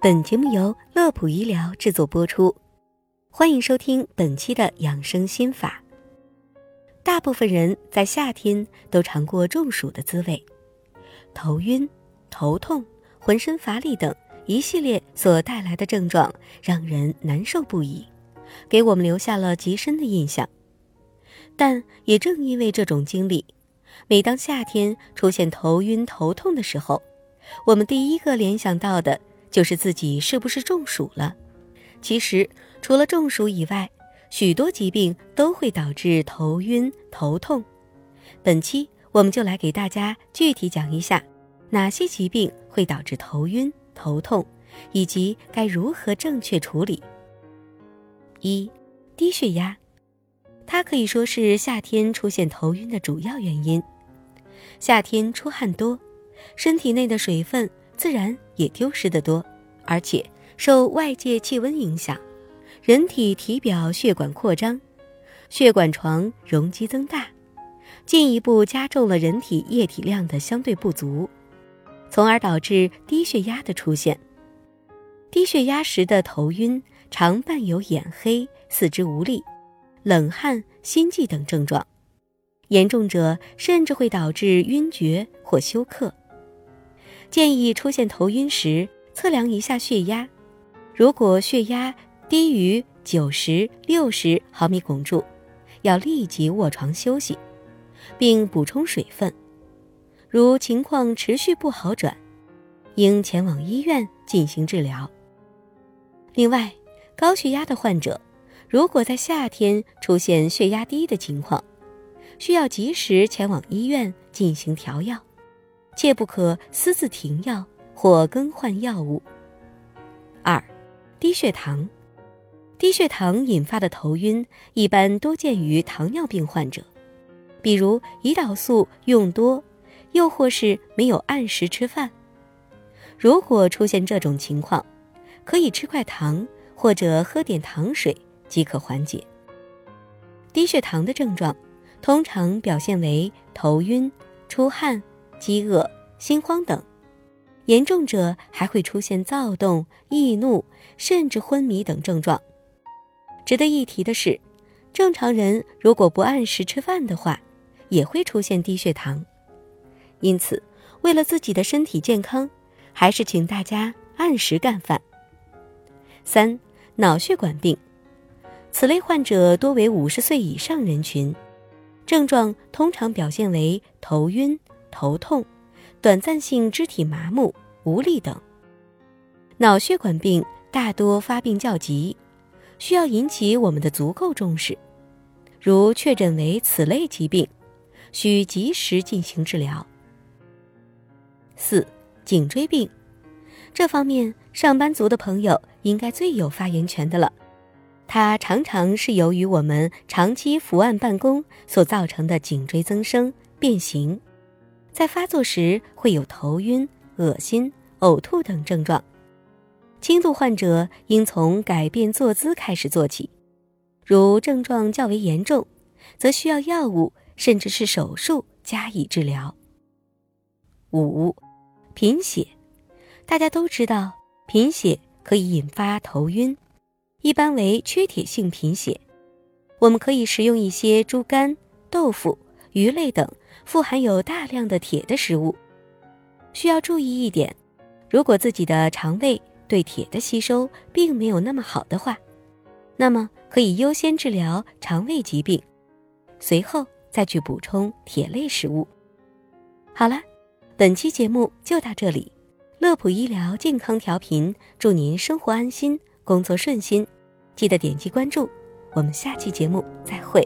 本节目由乐普医疗制作播出，欢迎收听本期的养生心法。大部分人在夏天都尝过中暑的滋味，头晕、头痛、浑身乏力等一系列所带来的症状让人难受不已，给我们留下了极深的印象。但也正因为这种经历，每当夏天出现头晕头痛的时候，我们第一个联想到的。就是自己是不是中暑了？其实，除了中暑以外，许多疾病都会导致头晕头痛。本期我们就来给大家具体讲一下，哪些疾病会导致头晕头痛，以及该如何正确处理。一、低血压，它可以说是夏天出现头晕的主要原因。夏天出汗多，身体内的水分。自然也丢失的多，而且受外界气温影响，人体体表血管扩张，血管床容积增大，进一步加重了人体液体量的相对不足，从而导致低血压的出现。低血压时的头晕常伴有眼黑、四肢无力、冷汗、心悸等症状，严重者甚至会导致晕厥或休克。建议出现头晕时测量一下血压，如果血压低于九十六十毫米汞柱，要立即卧床休息，并补充水分。如情况持续不好转，应前往医院进行治疗。另外，高血压的患者，如果在夏天出现血压低的情况，需要及时前往医院进行调药。切不可私自停药或更换药物。二、低血糖，低血糖引发的头晕一般多见于糖尿病患者，比如胰岛素用多，又或是没有按时吃饭。如果出现这种情况，可以吃块糖或者喝点糖水即可缓解。低血糖的症状通常表现为头晕、出汗。饥饿、心慌等，严重者还会出现躁动、易怒，甚至昏迷等症状。值得一提的是，正常人如果不按时吃饭的话，也会出现低血糖。因此，为了自己的身体健康，还是请大家按时干饭。三、脑血管病，此类患者多为五十岁以上人群，症状通常表现为头晕。头痛、短暂性肢体麻木、无力等，脑血管病大多发病较急，需要引起我们的足够重视。如确诊为此类疾病，需及时进行治疗。四、颈椎病，这方面上班族的朋友应该最有发言权的了。它常常是由于我们长期伏案办公所造成的颈椎增生、变形。在发作时会有头晕、恶心、呕吐等症状，轻度患者应从改变坐姿开始做起，如症状较为严重，则需要药物甚至是手术加以治疗。五、贫血，大家都知道贫血可以引发头晕，一般为缺铁性贫血，我们可以食用一些猪肝、豆腐。鱼类等富含有大量的铁的食物，需要注意一点：如果自己的肠胃对铁的吸收并没有那么好的话，那么可以优先治疗肠胃疾病，随后再去补充铁类食物。好了，本期节目就到这里。乐普医疗健康调频，祝您生活安心，工作顺心。记得点击关注，我们下期节目再会。